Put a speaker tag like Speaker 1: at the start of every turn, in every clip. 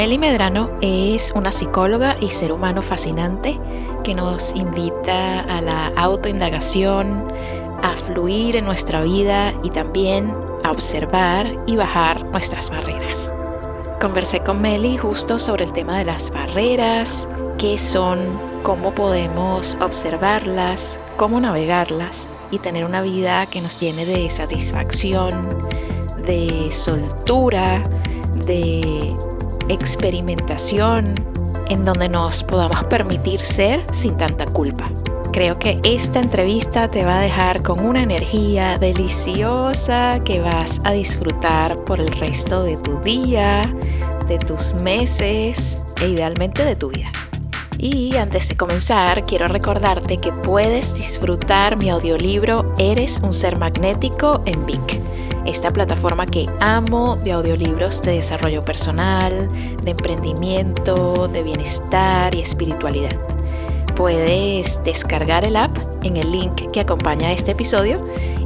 Speaker 1: Meli Medrano es una psicóloga y ser humano fascinante que nos invita a la autoindagación, a fluir en nuestra vida y también a observar y bajar nuestras barreras. Conversé con Meli justo sobre el tema de las barreras, qué son, cómo podemos observarlas, cómo navegarlas y tener una vida que nos llene de satisfacción, de soltura, de experimentación en donde nos podamos permitir ser sin tanta culpa. Creo que esta entrevista te va a dejar con una energía deliciosa que vas a disfrutar por el resto de tu día, de tus meses e idealmente de tu vida. Y antes de comenzar, quiero recordarte que puedes disfrutar mi audiolibro Eres un ser magnético en Vic esta plataforma que amo de audiolibros de desarrollo personal, de emprendimiento, de bienestar y espiritualidad. Puedes descargar el app en el link que acompaña este episodio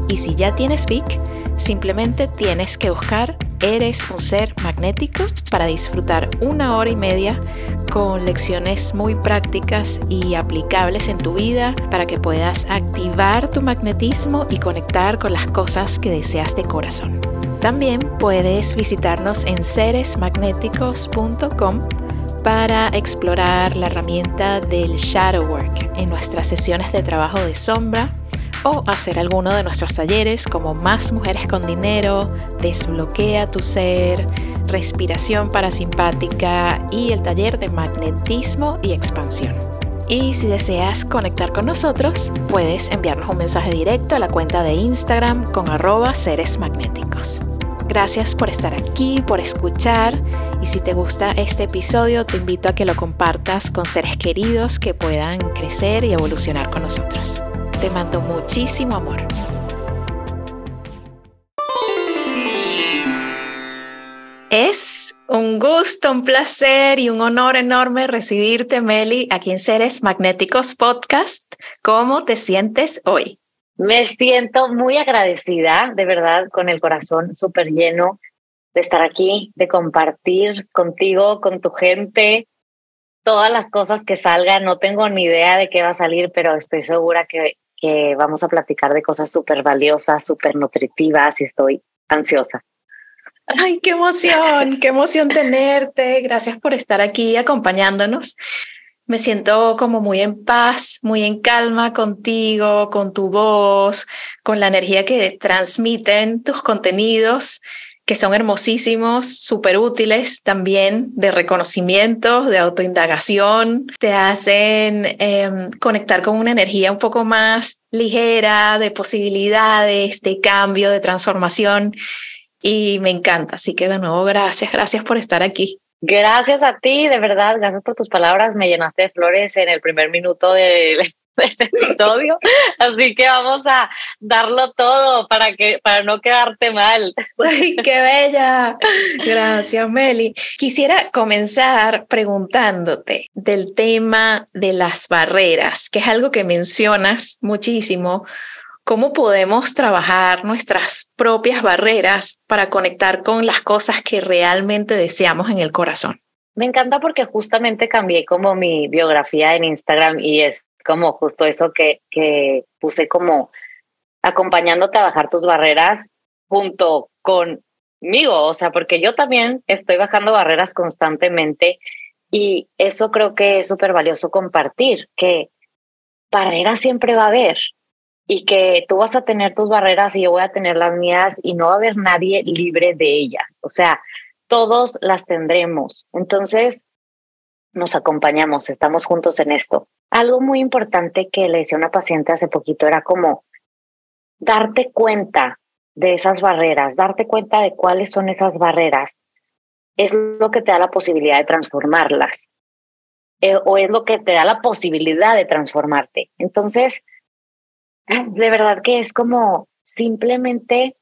Speaker 1: y si ya tienes Vic, simplemente tienes que buscar Eres un ser magnético para disfrutar una hora y media con lecciones muy prácticas y aplicables en tu vida para que puedas activar tu magnetismo y conectar con las cosas que deseas de corazón. También puedes visitarnos en seresmagnéticos.com para explorar la herramienta del Shadow Work en nuestras sesiones de trabajo de sombra o hacer alguno de nuestros talleres como Más Mujeres con Dinero, Desbloquea tu Ser, Respiración Parasimpática y el taller de Magnetismo y Expansión. Y si deseas conectar con nosotros, puedes enviarnos un mensaje directo a la cuenta de Instagram con arroba seres magnéticos. Gracias por estar aquí, por escuchar y si te gusta este episodio te invito a que lo compartas con seres queridos que puedan crecer y evolucionar con nosotros. Te mando muchísimo amor. Es un gusto, un placer y un honor enorme recibirte, Meli, aquí en Seres Magnéticos Podcast. ¿Cómo te sientes hoy?
Speaker 2: Me siento muy agradecida, de verdad, con el corazón súper lleno de estar aquí, de compartir contigo, con tu gente, todas las cosas que salgan. No tengo ni idea de qué va a salir, pero estoy segura que, que vamos a platicar de cosas súper valiosas, súper nutritivas y estoy ansiosa.
Speaker 1: Ay, qué emoción, qué emoción tenerte. Gracias por estar aquí acompañándonos. Me siento como muy en paz, muy en calma contigo, con tu voz, con la energía que transmiten tus contenidos, que son hermosísimos, súper útiles también de reconocimiento, de autoindagación. Te hacen em, conectar con una energía un poco más ligera, de posibilidades, de cambio, de transformación y me encanta. Así que de nuevo, gracias, gracias por estar aquí.
Speaker 2: Gracias a ti, de verdad, gracias por tus palabras. Me llenaste de flores en el primer minuto del, episodio, así que vamos a darlo todo para que para no quedarte mal.
Speaker 1: Ay, qué bella. Gracias, Meli. Quisiera comenzar preguntándote del tema de las barreras, que es algo que mencionas muchísimo ¿Cómo podemos trabajar nuestras propias barreras para conectar con las cosas que realmente deseamos en el corazón?
Speaker 2: Me encanta porque justamente cambié como mi biografía en Instagram y es como justo eso que, que puse como acompañándote a bajar tus barreras junto conmigo, o sea, porque yo también estoy bajando barreras constantemente y eso creo que es súper valioso compartir, que barreras siempre va a haber, y que tú vas a tener tus barreras y yo voy a tener las mías y no va a haber nadie libre de ellas. O sea, todos las tendremos. Entonces, nos acompañamos, estamos juntos en esto. Algo muy importante que le decía a una paciente hace poquito era como darte cuenta de esas barreras, darte cuenta de cuáles son esas barreras es lo que te da la posibilidad de transformarlas. Eh, o es lo que te da la posibilidad de transformarte. Entonces, de verdad que es como simplemente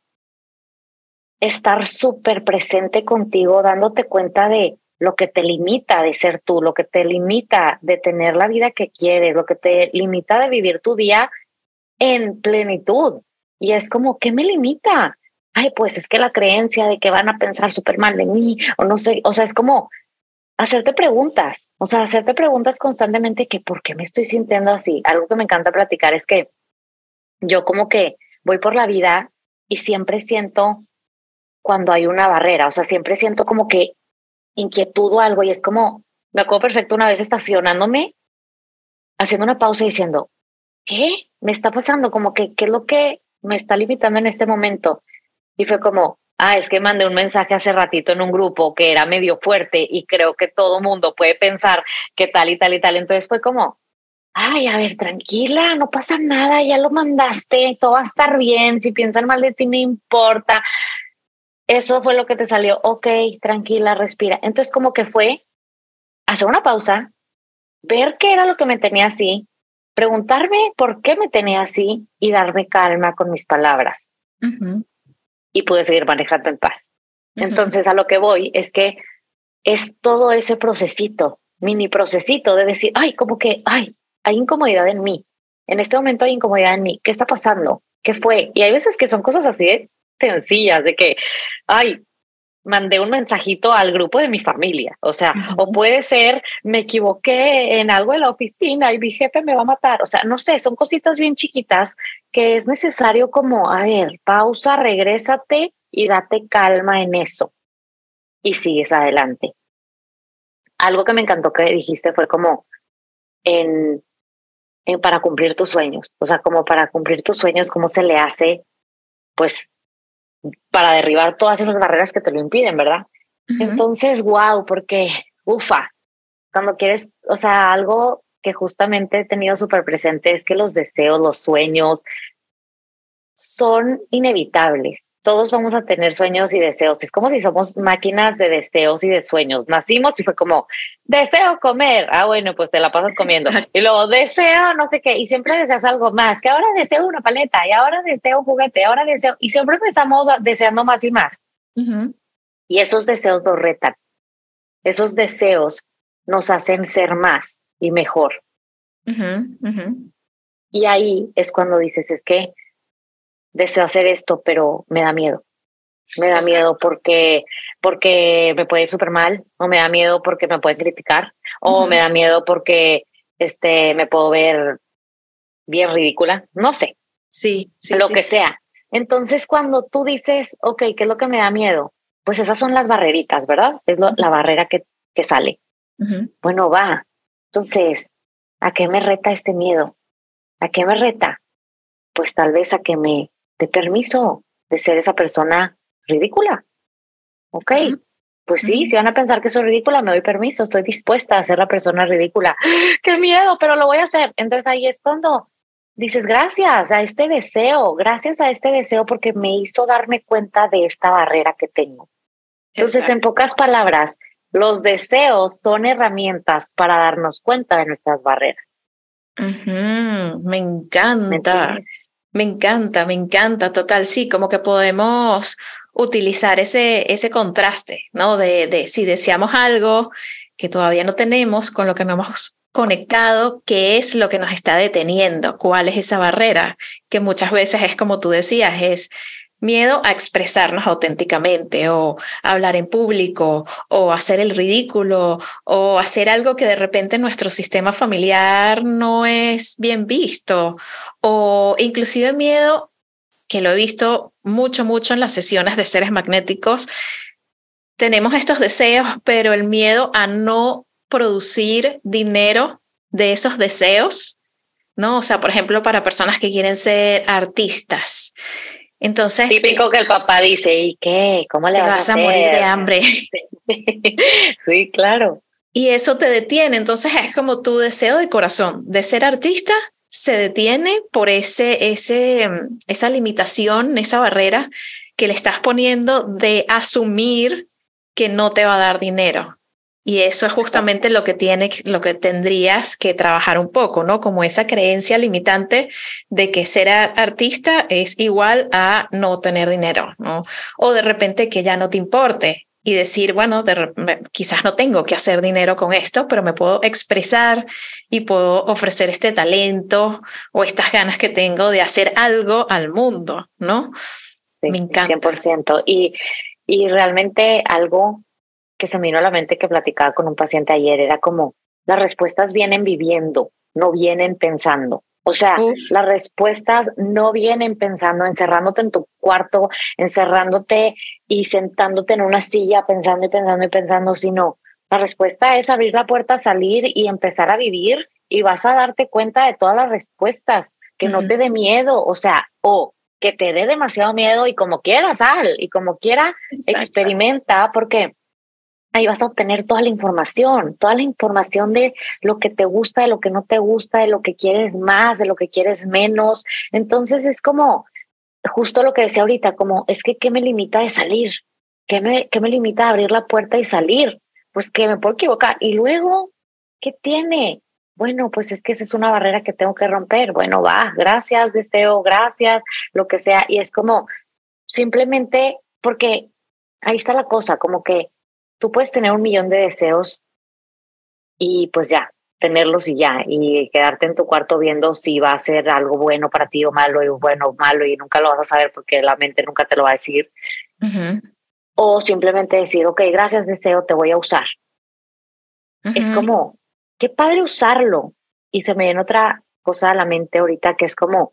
Speaker 2: estar súper presente contigo, dándote cuenta de lo que te limita de ser tú, lo que te limita de tener la vida que quieres, lo que te limita de vivir tu día en plenitud. Y es como, ¿qué me limita? Ay, pues es que la creencia de que van a pensar súper mal de mí, o no sé, o sea, es como hacerte preguntas, o sea, hacerte preguntas constantemente que por qué me estoy sintiendo así. Algo que me encanta platicar es que yo como que voy por la vida y siempre siento cuando hay una barrera, o sea, siempre siento como que inquietud o algo y es como, me acuerdo perfecto una vez estacionándome, haciendo una pausa y diciendo, ¿qué me está pasando? Como que, ¿qué es lo que me está limitando en este momento? Y fue como, ah, es que mandé un mensaje hace ratito en un grupo que era medio fuerte y creo que todo mundo puede pensar que tal y tal y tal. Entonces fue como, ay, a ver, tranquila, no pasa nada, ya lo mandaste, todo va a estar bien, si piensan mal de ti no importa. Eso fue lo que te salió, ok, tranquila, respira. Entonces como que fue hacer una pausa, ver qué era lo que me tenía así, preguntarme por qué me tenía así y darme calma con mis palabras. Y pude seguir manejando en paz. Entonces a lo que voy es que es todo ese procesito, mini procesito de decir, ay, como que, ay, hay incomodidad en mí. En este momento hay incomodidad en mí. ¿Qué está pasando? ¿Qué fue? Y hay veces que son cosas así sencillas, de que, ay, mandé un mensajito al grupo de mi familia, o sea, o puede ser, me equivoqué en algo de la oficina y mi jefe me va a matar, o sea, no sé, son cositas bien chiquitas que es necesario como, a ver, pausa, regrésate y date calma en eso y sigues adelante. Algo que me encantó que dijiste fue como en para cumplir tus sueños. O sea, como para cumplir tus sueños, ¿cómo se le hace? Pues para derribar todas esas barreras que te lo impiden, ¿verdad? Entonces, wow, porque, ufa, cuando quieres, o sea, algo que justamente he tenido súper presente es que los deseos, los sueños son inevitables todos vamos a tener sueños y deseos. Es como si somos máquinas de deseos y de sueños. Nacimos y fue como, deseo comer. Ah, bueno, pues te la pasas comiendo. Y luego, deseo no sé qué. Y siempre deseas algo más. Que ahora deseo una paleta. Y ahora deseo un juguete. Ahora deseo. Y siempre empezamos deseando más y más. Y esos deseos nos retan. Esos deseos nos hacen ser más y mejor. Y ahí es cuando dices, es que deseo hacer esto, pero me da miedo. Me da miedo porque, porque me puede ir súper mal, o me da miedo porque me pueden criticar, o me da miedo porque este, me puedo ver bien ridícula, no sé.
Speaker 1: Sí, sí.
Speaker 2: Lo que sea. Entonces, cuando tú dices, ok, ¿qué es lo que me da miedo? Pues esas son las barreritas, ¿verdad? Es la barrera que, que sale. Bueno, va. Entonces, ¿a qué me reta este miedo? ¿A qué me reta? Pues tal vez a que me permiso de ser esa persona ridícula. Ok, pues sí, si van a pensar que soy ridícula, me doy permiso, estoy dispuesta a ser la persona ridícula. ¡Qué miedo! Pero lo voy a hacer. Entonces ahí es cuando dices, gracias a este deseo, gracias a este deseo porque me hizo darme cuenta de esta barrera que tengo. Entonces, en pocas palabras, los deseos son herramientas para darnos cuenta de nuestras barreras.
Speaker 1: Me encanta. Me encanta, me encanta, total, sí, como que podemos utilizar ese, ese contraste, ¿no? De, de si deseamos algo que todavía no tenemos, con lo que no hemos conectado, qué es lo que nos está deteniendo, cuál es esa barrera, que muchas veces es como tú decías, es miedo a expresarnos auténticamente o hablar en público o hacer el ridículo o hacer algo que de repente nuestro sistema familiar no es bien visto o inclusive miedo que lo he visto mucho, mucho en las sesiones de seres magnéticos. Tenemos estos deseos, pero el miedo a no producir dinero de esos deseos, ¿no? O sea, por ejemplo, para personas que quieren ser artistas, entonces.
Speaker 2: Típico que el papá dice, ¿y qué? ¿Cómo le vas, a,
Speaker 1: morir de hambre?
Speaker 2: sí, claro.
Speaker 1: Y eso te detiene. Entonces es como tu deseo de corazón de ser artista se detiene por ese, ese, esa limitación, esa barrera que le estás poniendo de asumir que no te va a dar dinero. Y eso es justamente lo que tiene, lo que tendrías que trabajar un poco, ¿no? Como esa creencia limitante de que ser artista es igual a no tener dinero, ¿no? O de repente que ya no te importe y decir, bueno, quizás no tengo que hacer dinero con esto, pero me puedo expresar y puedo ofrecer este talento o estas ganas que tengo de hacer algo al mundo, ¿no?
Speaker 2: me encanta. 100%. Y, y realmente algo que se me vino a la mente que platicaba con un paciente ayer era como, las respuestas vienen viviendo, no vienen pensando. O sea, las respuestas no vienen pensando, encerrándote en tu cuarto, encerrándote y sentándote en una silla pensando y pensando y pensando, sino la respuesta es abrir la puerta, salir y empezar a vivir y vas a darte cuenta de todas las respuestas, que no te dé miedo, o sea, o que te dé demasiado miedo y como quieras, sal y como quiera, experimenta, porque ahí vas a obtener toda la información, toda la información de lo que te gusta, de lo que no te gusta, de lo que quieres más, de lo que quieres menos. Entonces es como justo lo que decía ahorita, como es que ¿qué me limita de salir? ¿Qué me, qué me limita de abrir la puerta y salir? Pues que me puedo equivocar. Y luego, ¿qué tiene? Bueno, pues es que esa es una barrera que tengo que romper. Bueno, va, gracias, deseo, gracias, lo que sea. Y es como simplemente porque ahí está la cosa, como que tú puedes tener un millón de deseos y pues ya, tenerlos y ya, y quedarte en tu cuarto viendo si va a ser algo bueno para ti o malo, y bueno o malo, y nunca lo vas a saber porque la mente nunca te lo va a decir. O simplemente decir, ok, gracias deseo, te voy a usar. Es como, qué padre usarlo. Y se me viene otra cosa a la mente ahorita que es como,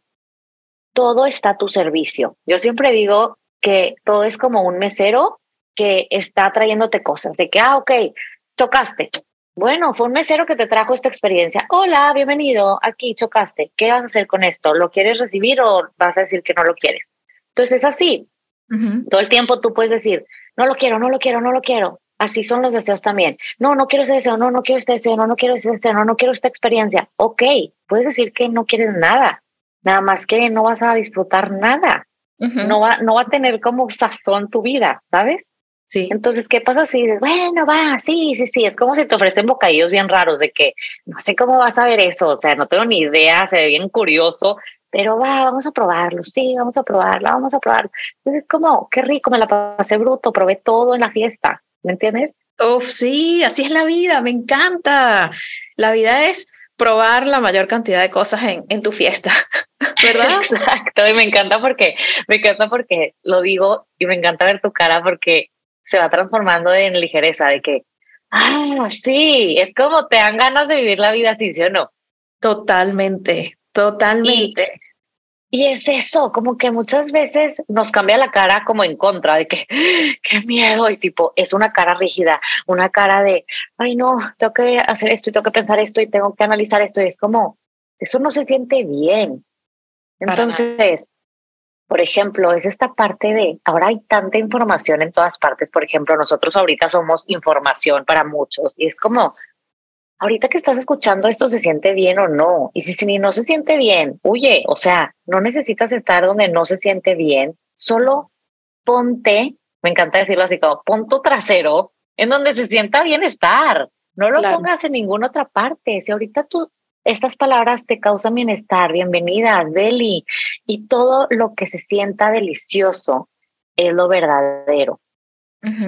Speaker 2: todo está a tu servicio. Yo siempre digo que todo es como un mesero que está trayéndote cosas, de que, ah, ok, chocaste. Bueno, fue un mesero que te trajo esta experiencia. Hola, bienvenido, aquí chocaste. ¿Qué vas a hacer con esto? ¿Lo quieres recibir o vas a decir que no lo quieres? Entonces es así. Todo el tiempo tú puedes decir, no lo quiero, no lo quiero, no lo quiero. Así son los deseos también. No, no quiero ese deseo, no, no quiero este deseo, no, no quiero ese deseo, no, no quiero esta experiencia. Ok, puedes decir que no quieres nada, nada más que no vas a disfrutar nada. no, va, no va a tener como sazón tu vida, ¿sabes? Sí. Entonces, ¿qué pasa si dices, bueno, va, sí, sí, sí? Es como si te ofrecen bocadillos bien raros de que no sé cómo vas a ver eso, o sea, no tengo ni idea, se ve bien curioso, pero va, vamos a probarlo, sí, vamos a probarlo, vamos a probarlo. Entonces, es como, qué rico, me la pasé bruto, probé todo en la fiesta, ¿me entiendes?
Speaker 1: Uf, sí, así es la vida, me encanta. La vida es probar la mayor cantidad de cosas en, en tu fiesta, ¿verdad?
Speaker 2: Exacto, y me encanta porque, me encanta porque lo digo y me encanta ver tu cara porque se va transformando en ligereza, de que, ah, sí, es como te dan ganas de vivir la vida así, ¿sí o no?
Speaker 1: Totalmente, totalmente.
Speaker 2: Y, es eso, como que muchas veces nos cambia la cara como en contra, de que, qué miedo, y tipo, es una cara rígida, una cara de, ay no, tengo que hacer esto y tengo que pensar esto y tengo que analizar esto, y es como, eso no se siente bien. Entonces, por ejemplo, es esta parte de, ahora hay tanta información en todas partes, por ejemplo, nosotros ahorita somos información para muchos y es como, ahorita que estás escuchando esto se siente bien o no, y si, si no se siente bien, huye, o sea, no necesitas estar donde no se siente bien, solo ponte, me encanta decirlo así como, pon tu trasero en donde se sienta bien estar, no lo pongas en ninguna otra parte, si ahorita tú estas palabras te causan bienestar, bienvenida, Deli, y todo lo que se sienta delicioso es lo verdadero.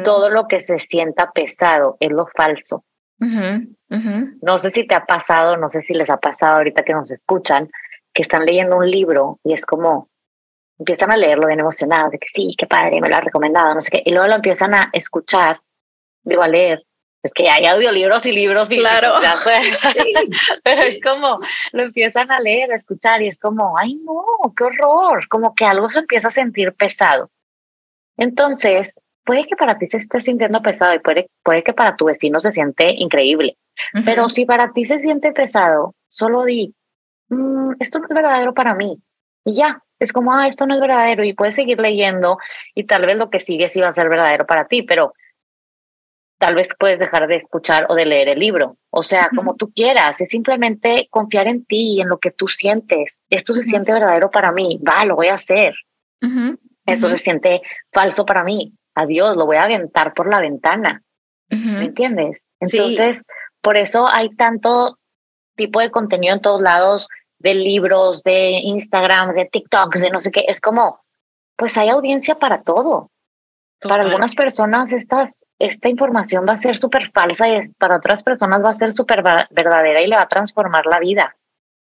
Speaker 2: Todo lo que se sienta pesado es lo falso. No sé si te ha pasado, no sé si les ha pasado ahorita que nos escuchan, que están leyendo un libro y es como, empiezan a leerlo bien emocionados, de que sí, qué padre, me lo ha recomendado, no sé qué, y luego lo empiezan a escuchar, digo, a leer, es que hay audiolibros y libros
Speaker 1: claro.
Speaker 2: pero es como lo empiezan a leer a escuchar y es como ay no qué horror como que algo se empieza a sentir pesado. Entonces puede que para ti se esté sintiendo pesado y puede, puede que para tu vecino se siente increíble pero si para ti se siente pesado solo di mm, esto no es verdadero para mí y ya es como ah esto no es verdadero y puedes seguir leyendo y tal vez lo que sigue sí va a ser verdadero para ti pero tal vez puedes dejar de escuchar o de leer el libro. O sea, como tú quieras, es simplemente confiar en ti y en lo que tú sientes. Esto se siente verdadero para mí, va, lo voy a hacer. Esto se siente falso para mí, adiós, lo voy a aventar por la ventana. ¿Me entiendes? Entonces, por eso hay tanto tipo de contenido en todos lados, de libros, de Instagram, de TikToks, de no sé qué. Es como, pues hay audiencia para todo. Para algunas personas estas, esta información va a ser súper falsa y para otras personas va a ser súper verdadera y le va a transformar la vida.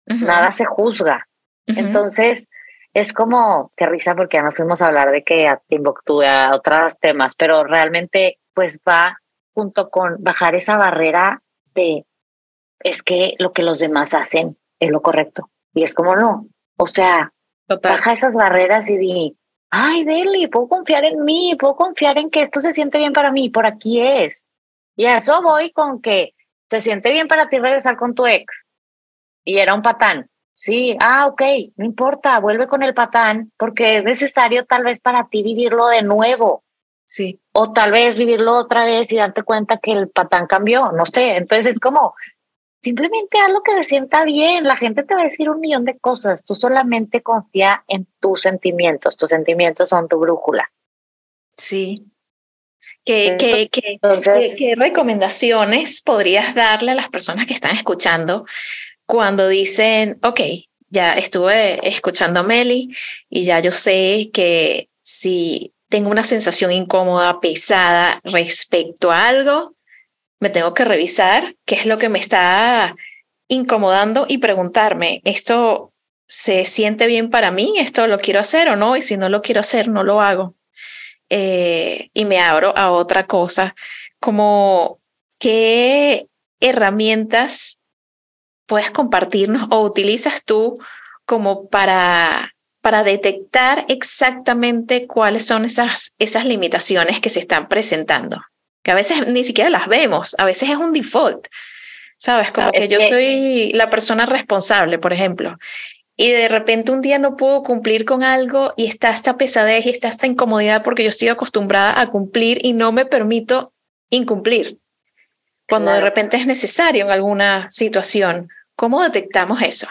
Speaker 2: Nada se juzga. Entonces, es como, qué risa porque ya nos fuimos a hablar de que a Timbuktu, a otros temas, pero realmente pues va junto con bajar esa barrera de, es que lo que los demás hacen es lo correcto. Y es como no. O sea, baja esas barreras y di, ay, Deli, puedo confiar en mí, puedo confiar en que esto se siente bien para mí, por aquí es. Y a eso voy con que se siente bien para ti regresar con tu ex. Y era un patán. Sí, ah, ok, no importa, vuelve con el patán porque es necesario tal vez para ti vivirlo de nuevo.
Speaker 1: Sí.
Speaker 2: O tal vez vivirlo otra vez y darte cuenta que el patán cambió, no sé. Entonces es como, simplemente haz lo que se sienta bien. La gente te va a decir un millón de cosas. Tú solamente confía en tus sentimientos. Tus sentimientos son tu brújula.
Speaker 1: Sí. ¿Qué, qué, qué, ¿Qué, recomendaciones podrías darle a las personas que están escuchando cuando dicen, ok, ya estuve escuchando a Meli y ya yo sé que si tengo una sensación incómoda, pesada respecto a algo, me tengo que revisar qué es lo que me está incomodando y preguntarme, ¿esto se siente bien para mí? ¿Esto lo quiero hacer o no? Y si no lo quiero hacer, no lo hago. Eh, y me abro a otra cosa, como qué herramientas puedes compartirnos o utilizas tú como para, para detectar exactamente cuáles son esas, esas limitaciones que se están presentando? Que a veces ni siquiera las vemos, a veces es un default, ¿sabes? Como que yo soy la persona responsable, por ejemplo, y de repente un día no puedo cumplir con algo y está esta pesadez y está esta incomodidad porque yo estoy acostumbrada a cumplir y no me permito incumplir cuando de repente es necesario en alguna situación. ¿Cómo detectamos eso?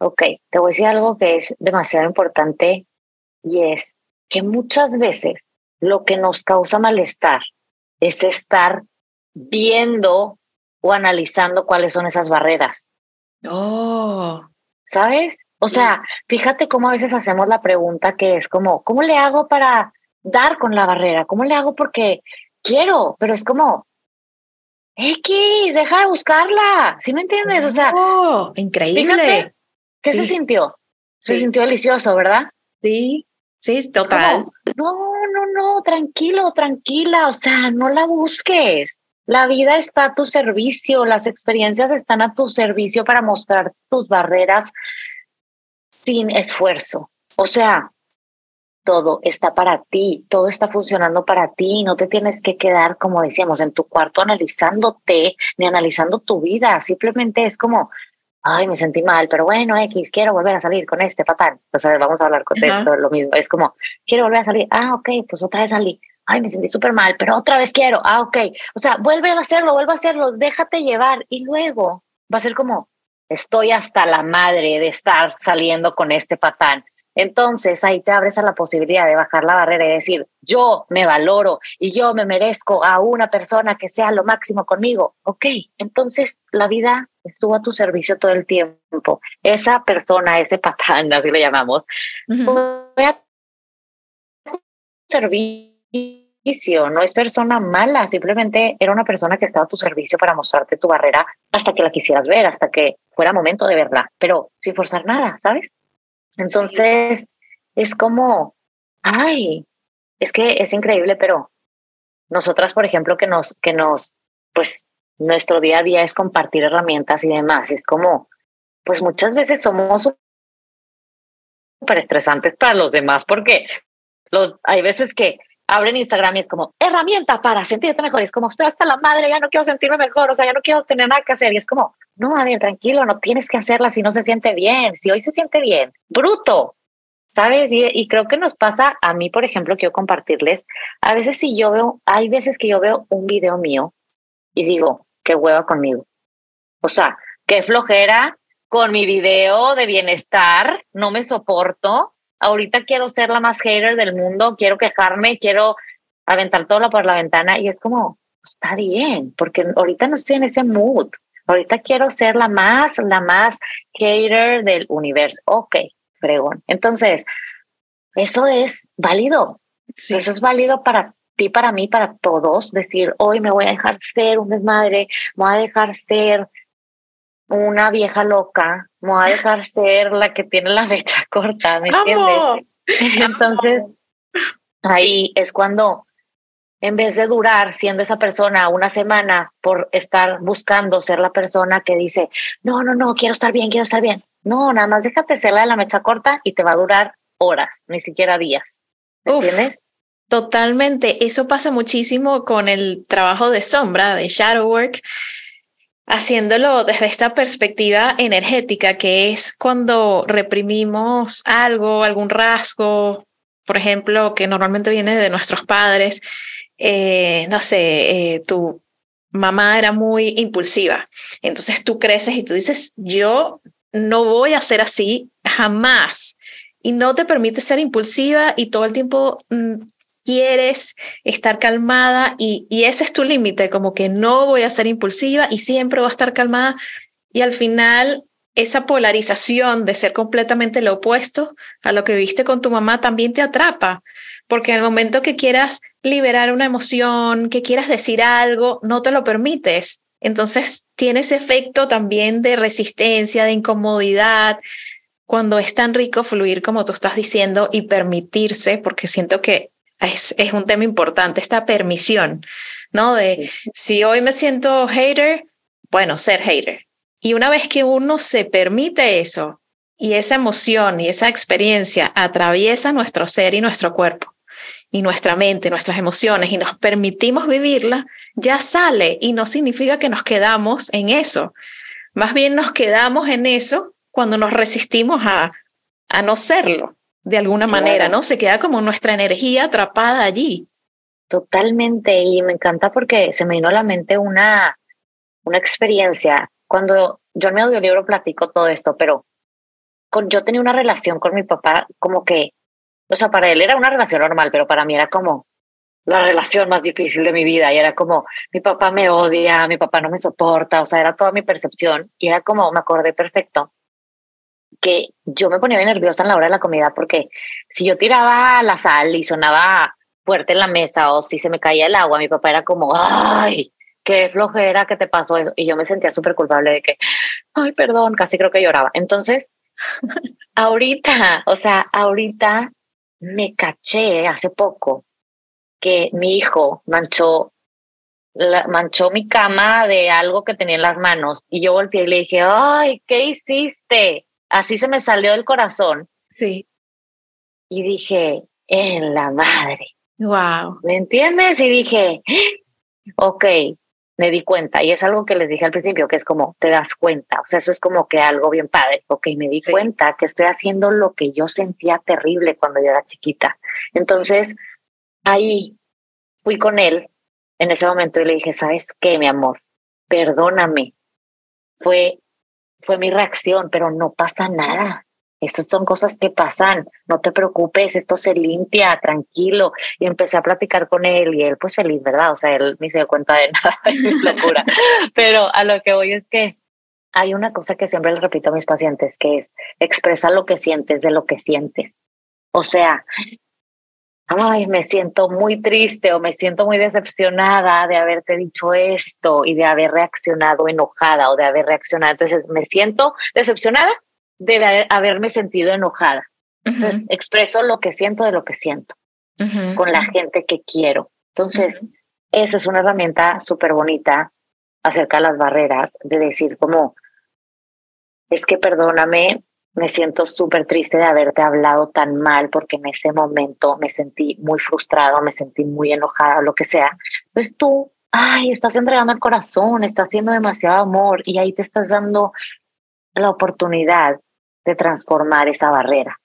Speaker 2: Ok, te voy a decir algo que es demasiado importante y es que muchas veces lo que nos causa malestar es estar viendo o analizando cuáles son esas barreras.
Speaker 1: Oh.
Speaker 2: ¿Sabes? O sea, fíjate cómo a veces hacemos la pregunta que es como, ¿cómo le hago para dar con la barrera? ¿Cómo le hago porque quiero? Pero es como, X, deja de buscarla. ¿Sí me entiendes? O sea,
Speaker 1: increíble.
Speaker 2: ¿Qué se sintió? Se sintió delicioso, ¿verdad?
Speaker 1: Sí, sí, total.
Speaker 2: no, no, no, tranquilo, tranquila. O sea, no la busques. La vida está a tu servicio, las experiencias están a tu servicio para mostrar tus barreras sin esfuerzo. O sea, todo está para ti, todo está funcionando para ti, no te tienes que quedar, como decíamos, en tu cuarto analizándote ni analizando tu vida, simplemente es como, ay, me sentí mal, pero bueno, X, quiero volver a salir con este patán. O sea, vamos a hablar con esto, lo mismo, es como, quiero volver a salir, ah, ok, pues otra vez salí, ay, me sentí súper mal, pero otra vez quiero, ah, ok, o sea, vuelve a hacerlo, vuelve a hacerlo, déjate llevar. Y luego va a ser como, estoy hasta la madre de estar saliendo con este patán entonces ahí te abres a la posibilidad de bajar la barrera y decir, yo me valoro y yo me merezco a una persona que sea lo máximo conmigo. Ok, entonces la vida estuvo a tu servicio todo el tiempo. Esa persona, ese patán, así le llamamos, fue a tu servicio, no es persona mala, simplemente era una persona que estaba a tu servicio para mostrarte tu barrera hasta que la quisieras ver, hasta que fuera momento de verla, pero sin forzar nada, ¿sabes? Entonces, es como, ay, es que es increíble, pero nosotras, por ejemplo, que nos, que nos, pues nuestro día a día es compartir herramientas y demás, es como, pues muchas veces somos súper estresantes para los demás porque los, hay veces que abren Instagram y es como herramienta para sentirte mejor. Es como estoy hasta la madre, ya no quiero sentirme mejor, o sea, ya no quiero tener nada que hacer. Y es como, no, ver, tranquilo, no tienes que hacerla si no se siente bien. Si hoy se siente bien, bruto, ¿sabes? Y, y creo que nos pasa a mí, por ejemplo, quiero compartirles. A veces, si yo veo, hay veces que yo veo un video mío y digo, qué hueva conmigo. O sea, qué flojera con mi video de bienestar, no me soporto ahorita quiero ser la más hater del mundo, quiero quejarme, quiero aventar todo por la ventana y es como, está bien, porque ahorita no estoy en ese mood. Ahorita quiero ser la más, la más hater del universo. Ok, fregón. Entonces, eso es válido. Eso es válido para ti, para mí, para todos. Decir, hoy me voy a dejar ser un desmadre, me voy a dejar ser una vieja loca, me voy a dejar ser la que tiene la fecha corta, ¿me entiendes? Entonces, ahí es cuando en vez de durar siendo esa persona una semana por estar buscando ser la persona que dice, no, no, no, quiero estar bien, quiero estar bien. No, nada más déjate ser la de la mecha corta y te va a durar horas, ni siquiera días. ¿Me entiendes?
Speaker 1: Totalmente. Eso pasa muchísimo con el trabajo de sombra, de shadow work, haciéndolo desde esta perspectiva energética, que es cuando reprimimos algo, algún rasgo, por ejemplo, que normalmente viene de nuestros padres eh, no sé, eh, tu mamá era muy impulsiva. Entonces tú creces y tú dices, yo no voy a ser así jamás. Y no te permite ser impulsiva y todo el tiempo mm, quieres estar calmada y, y ese es tu límite, como que no voy a ser impulsiva y siempre voy a estar calmada. Y al final esa polarización de ser completamente lo opuesto a lo que viste con tu mamá también te atrapa, porque en el momento que quieras liberar una emoción, que quieras decir algo, no te lo permites. Entonces tiene ese efecto también de resistencia, de incomodidad, cuando es tan rico fluir como tú estás diciendo y permitirse, porque siento que es, es un tema importante, esta permisión, ¿no? De si hoy me siento hater, bueno, ser hater y una vez que uno se permite eso y esa emoción y esa experiencia atraviesa nuestro ser y nuestro cuerpo y nuestra mente, nuestras emociones y nos permitimos vivirla, ya sale y no significa que nos quedamos en eso. Más bien nos quedamos en eso cuando nos resistimos a, a no serlo de alguna manera, ¿no? Se queda como nuestra energía atrapada allí.
Speaker 2: Totalmente, y me encanta porque se me vino a la mente una, una experiencia cuando yo en mi audiolibro platico todo esto, pero con, yo tenía una relación con mi papá como que, o sea, para él era una relación normal, pero para mí era como la relación más difícil de mi vida y era como, mi papá me odia, mi papá no me soporta, o sea, era toda mi percepción y era como, me acordé perfecto que yo me ponía nerviosa en la hora de la comida porque si yo tiraba la sal y sonaba fuerte en la mesa o si se me caía el agua, mi papá era como, ay, qué flojera que te pasó eso. Y yo me sentía súper culpable de que, ay, perdón, casi creo que lloraba. Entonces, ahorita, o sea, ahorita me caché hace poco que mi hijo manchó, manchó mi cama de algo que tenía en las manos y yo volteé y le dije, ay, ¿qué hiciste? Así se me salió del corazón.
Speaker 1: Sí.
Speaker 2: Y dije, en la madre.
Speaker 1: Wow.
Speaker 2: ¿Me entiendes? Y dije, ok, me di cuenta, y es algo que les dije al principio, que es como, te das cuenta, o sea, eso es como que algo bien padre, ok, me di cuenta que estoy haciendo lo que yo sentía terrible cuando yo era chiquita. Entonces, ahí fui con él en ese momento y le dije, ¿sabes qué, mi amor? Perdóname. Fue, fue mi reacción, pero no pasa nada. Estas son cosas que pasan, no te preocupes, esto se limpia, tranquilo. Y empecé a platicar con él y él pues feliz, ¿verdad? O sea, él ni se dio cuenta de nada, es locura. Pero a lo que voy es que hay una cosa que siempre le repito a mis pacientes, que es expresa lo que sientes de lo que sientes. O sea, ay, me siento muy triste o me siento muy decepcionada de haberte dicho esto y de haber reaccionado enojada o de haber reaccionado. Entonces, me siento decepcionada de haberme sentido enojada. Entonces, expreso lo que siento de lo que siento con la gente que quiero. Entonces, esa es una herramienta súper bonita acerca de las barreras, de decir como, es que perdóname, me siento súper triste de haberte hablado tan mal porque en ese momento me sentí muy frustrado, me sentí muy enojada, lo que sea. Pues tú, ay, estás entregando el corazón, estás haciendo demasiado amor y ahí te estás dando la oportunidad de transformar esa barrera.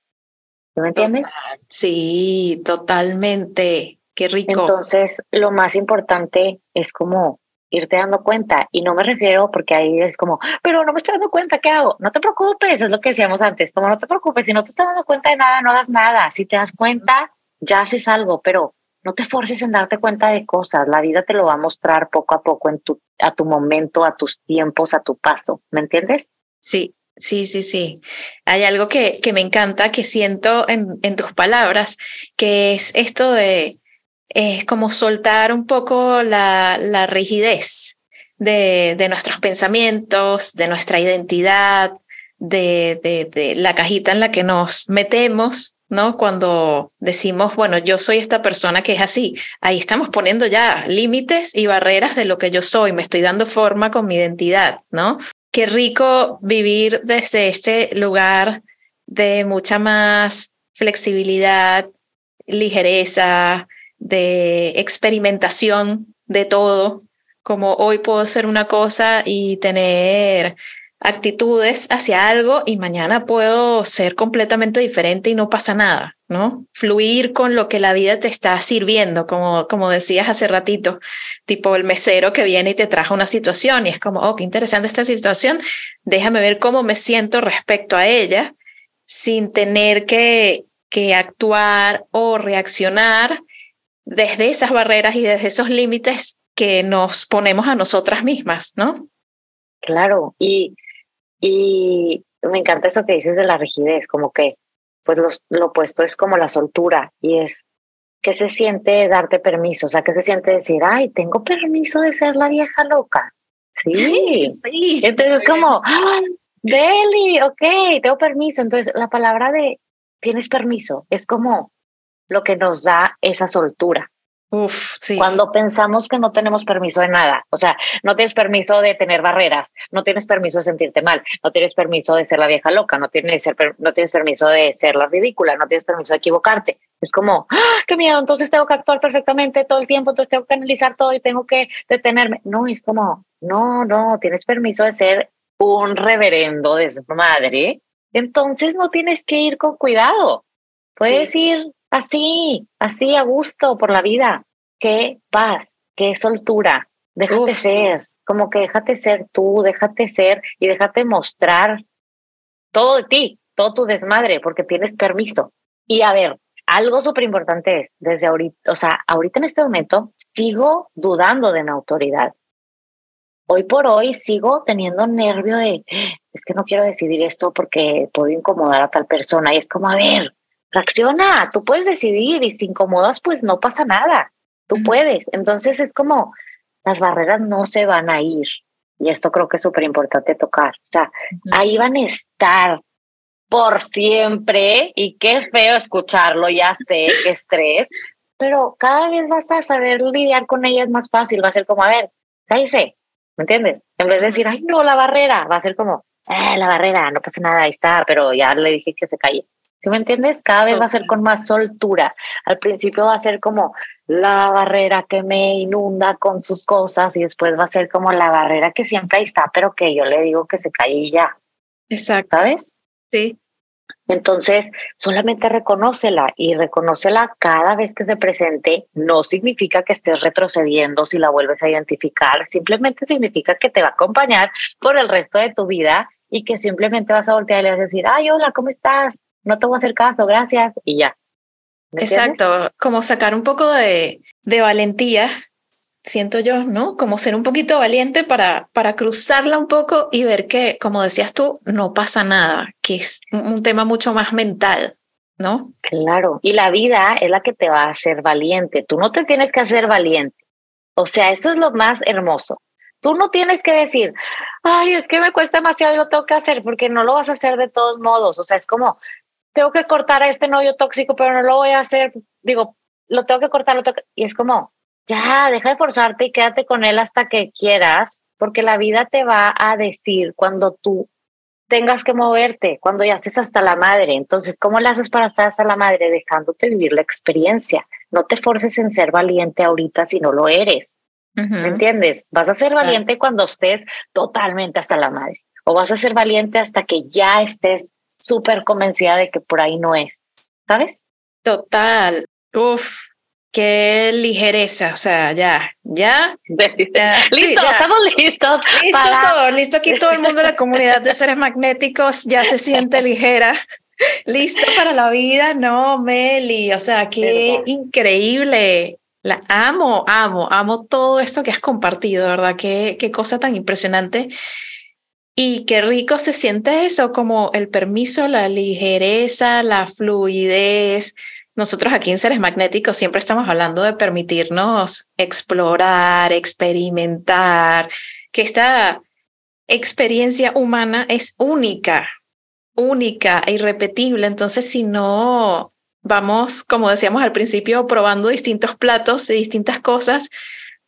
Speaker 2: ¿Me entiendes?
Speaker 1: Sí, totalmente. Qué rico.
Speaker 2: Entonces, lo más importante es como irte dando cuenta. Y no me refiero porque ahí es como, pero no me estoy dando cuenta, ¿qué hago? No te preocupes, es lo que decíamos antes, como no te preocupes, si no te estás dando cuenta de nada, no hagas nada. Si te das cuenta, ya haces algo, pero no te forces en darte cuenta de cosas. La vida te lo va a mostrar poco a poco en tu, a tu momento, a tus tiempos, a tu paso. ¿Me entiendes?
Speaker 1: Sí, Sí, sí, sí. Hay algo que, que me encanta, que siento en, en, tus palabras, que es esto de es como soltar un poco la, la rigidez de, de, nuestros pensamientos, de nuestra identidad, de, de, de la cajita en la que nos metemos ¿no? Cuando decimos, bueno, yo soy esta persona que es así, ahí estamos poniendo ya límites y barreras de lo que yo soy, me estoy dando forma con mi identidad, ¿no? Qué rico vivir desde este lugar de mucha más flexibilidad, ligereza, de experimentación de todo, como hoy puedo hacer una cosa y tener actitudes hacia algo y mañana puedo ser completamente diferente y no pasa nada, ¿no? Fluir con lo que la vida te está sirviendo, como, como decías hace ratito, tipo el mesero que viene y te trajo una situación y es como, oh, qué interesante esta situación, déjame ver cómo me siento respecto a ella sin tener que, que actuar o reaccionar desde esas barreras y desde esos límites que nos ponemos a nosotras mismas, ¿no?
Speaker 2: Claro, y y me encanta eso que dices de la rigidez, como que pues lo opuesto es como la soltura y es que se siente darte permiso, o sea, que se siente decir, ay, tengo permiso de ser la vieja loca. Sí, sí. Entonces es como, ¡Ah, Deli, ok, tengo permiso. Entonces la palabra de tienes permiso es como lo que nos da esa soltura.
Speaker 1: Uf, sí.
Speaker 2: Cuando pensamos que no tenemos permiso de nada, o sea, no tienes permiso de tener barreras, no tienes permiso de sentirte mal, no tienes permiso de ser la vieja loca, no tienes, ser, no tienes permiso de ser la ridícula, no tienes permiso de equivocarte. Es como, ¡Ah, qué miedo, entonces tengo que actuar perfectamente todo el tiempo, entonces tengo que analizar todo y tengo que detenerme. No, es como, no, no, tienes permiso de ser un reverendo de su madre, entonces no tienes que ir con cuidado. Puedes ir así, así a gusto por la vida. Qué paz, qué soltura. Déjate ser, como que déjate ser tú, déjate ser y déjate mostrar todo de ti, todo tu desmadre, porque tienes permiso. Y a ver, algo súper importante es, desde ahorita, o sea, ahorita en este momento sigo dudando de mi autoridad. Hoy por hoy sigo teniendo nervio de, es que no quiero decidir esto porque puedo incomodar a tal persona. Y es como, a ver, reacciona, tú puedes decidir y si incomodas, pues no pasa nada, tú puedes. Entonces es como las barreras no se van a ir y esto creo que es súper importante tocar. O sea, ahí van a estar por siempre y qué feo escucharlo, ya sé, qué estrés, pero cada vez vas a saber lidiar con ellas más fácil, va a ser como, a ver, cállese, ¿me entiendes? En vez de decir, ay, no, la barrera, va a ser como, eh, la barrera, no pasa nada, ahí está, pero ya le dije que se calle. ¿Sí me entiendes? Cada vez va a ser con más soltura. Al principio va a ser como la barrera que me inunda con sus cosas y después va a ser como la barrera que siempre ahí está, pero que yo le digo que se cae y ya.
Speaker 1: Exacto.
Speaker 2: ¿Sabes?
Speaker 1: Sí.
Speaker 2: Entonces, solamente reconócela y reconócela cada vez que se presente. No significa que estés retrocediendo si la vuelves a identificar, simplemente significa que te va a acompañar por el resto de tu vida y que simplemente vas a voltear y le vas a decir, ay, hola, ¿cómo estás? No te voy a hacer caso, gracias, y ya.
Speaker 1: Exacto, como sacar un poco de, de valentía, siento yo, ¿no? Como ser un poquito valiente para, para cruzarla un poco y ver que, como decías tú, no pasa nada, que es un tema mucho más mental, ¿no?
Speaker 2: Claro, y la vida es la que te va a hacer valiente, tú no te tienes que hacer valiente. O sea, eso es lo más hermoso. Tú no tienes que decir, ay, es que me cuesta demasiado y lo tengo que hacer, porque no lo vas a hacer de todos modos. O sea, es como, tengo que cortar a este novio tóxico, pero no lo voy a hacer. Digo, lo tengo que cortar, lo tengo y es como, ya, deja de forzarte y quédate con él hasta que quieras, porque la vida te va a decir cuando tú tengas que moverte, cuando ya estés hasta la madre. Entonces, ¿cómo le haces para estar hasta la madre? Dejándote vivir la experiencia. No te forces en ser valiente ahorita si no lo eres. ¿Me entiendes? Vas a ser valiente cuando estés totalmente hasta la madre. O vas a ser valiente hasta que ya estés súper convencida de que por ahí no es, ¿sabes?
Speaker 1: Total. Uf, qué ligereza, o sea, ya, ya.
Speaker 2: listo, estamos listos.
Speaker 1: Listo todo, listo aquí todo el mundo la comunidad de seres magnéticos ya se siente ligera. Listo para la vida, no, Meli. O sea, qué increíble. La amo, amo, amo todo esto que has compartido, ¿verdad? Qué, qué cosa tan impresionante. Y qué rico se siente eso, como el permiso, la ligereza, la fluidez. Nosotros aquí en Seres Magnéticos siempre estamos hablando de permitirnos explorar, experimentar, que esta experiencia humana es única, única e irrepetible. Entonces, si no vamos, como decíamos al principio, probando distintos platos y distintas cosas,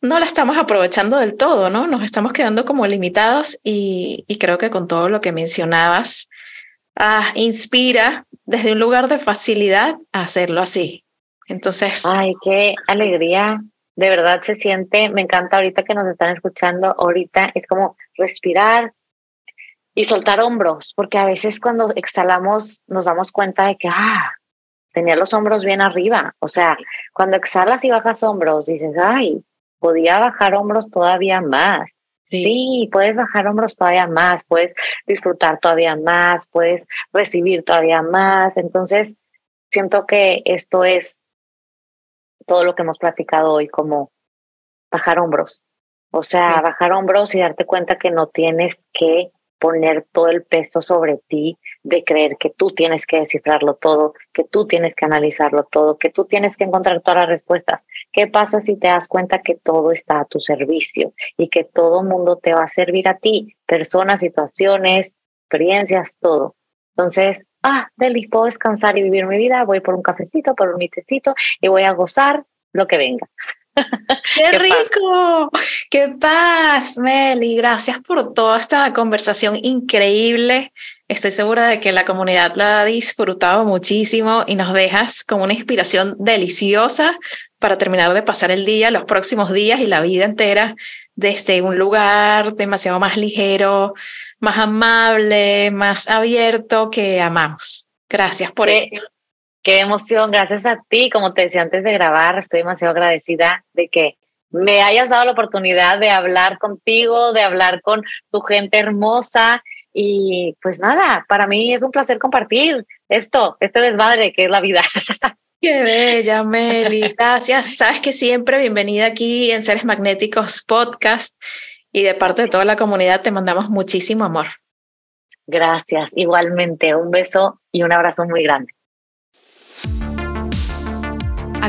Speaker 1: no la estamos aprovechando del todo, ¿no? Nos estamos quedando como limitados y, creo que con todo lo que mencionabas, ah, inspira desde un lugar de facilidad a hacerlo así. Entonces...
Speaker 2: Ay, qué alegría. De verdad se siente, me encanta ahorita que nos están escuchando, ahorita es como respirar, y soltar hombros, porque a veces cuando exhalamos nos damos cuenta de que, ah, tenía los hombros bien arriba. O sea, cuando exhalas y bajas hombros, dices, ay, podía bajar hombros todavía más. Sí. puedes bajar hombros todavía más, puedes disfrutar todavía más, puedes recibir todavía más. Entonces, siento que esto es todo lo que hemos platicado hoy, como bajar hombros. O sea, bajar hombros y darte cuenta que no tienes que poner todo el peso sobre ti de creer que tú tienes que descifrarlo todo, que tú tienes que analizarlo todo, que tú tienes que encontrar todas las respuestas. ¿Qué pasa si te das cuenta que todo está a tu servicio y que todo mundo te va a servir a ti? Personas, situaciones, experiencias, todo. Entonces, ah, Deli, puedo descansar y vivir mi vida, voy por un cafecito, por un mitecito y voy a gozar lo que venga.
Speaker 1: ¡Qué, rico! ¡Qué paz, Meli! Gracias por toda esta conversación increíble. Estoy segura de que la comunidad la ha disfrutado muchísimo y nos dejas como una inspiración deliciosa para terminar de pasar el día, los próximos días y la vida entera desde un lugar demasiado más ligero, más amable, más abierto que amamos. Gracias por esto.
Speaker 2: Qué emoción, gracias a ti, como te decía antes de grabar, estoy demasiado agradecida de que me hayas dado la oportunidad de hablar contigo, de hablar con tu gente hermosa y pues nada, para mí es un placer compartir esto, este desmadre que es la vida.
Speaker 1: Qué bella, Meli. Gracias. Sabes que siempre bienvenida aquí en Seres Magnéticos Podcast y de parte de toda la comunidad te mandamos muchísimo amor.
Speaker 2: Gracias, igualmente. Un beso y un abrazo muy grande.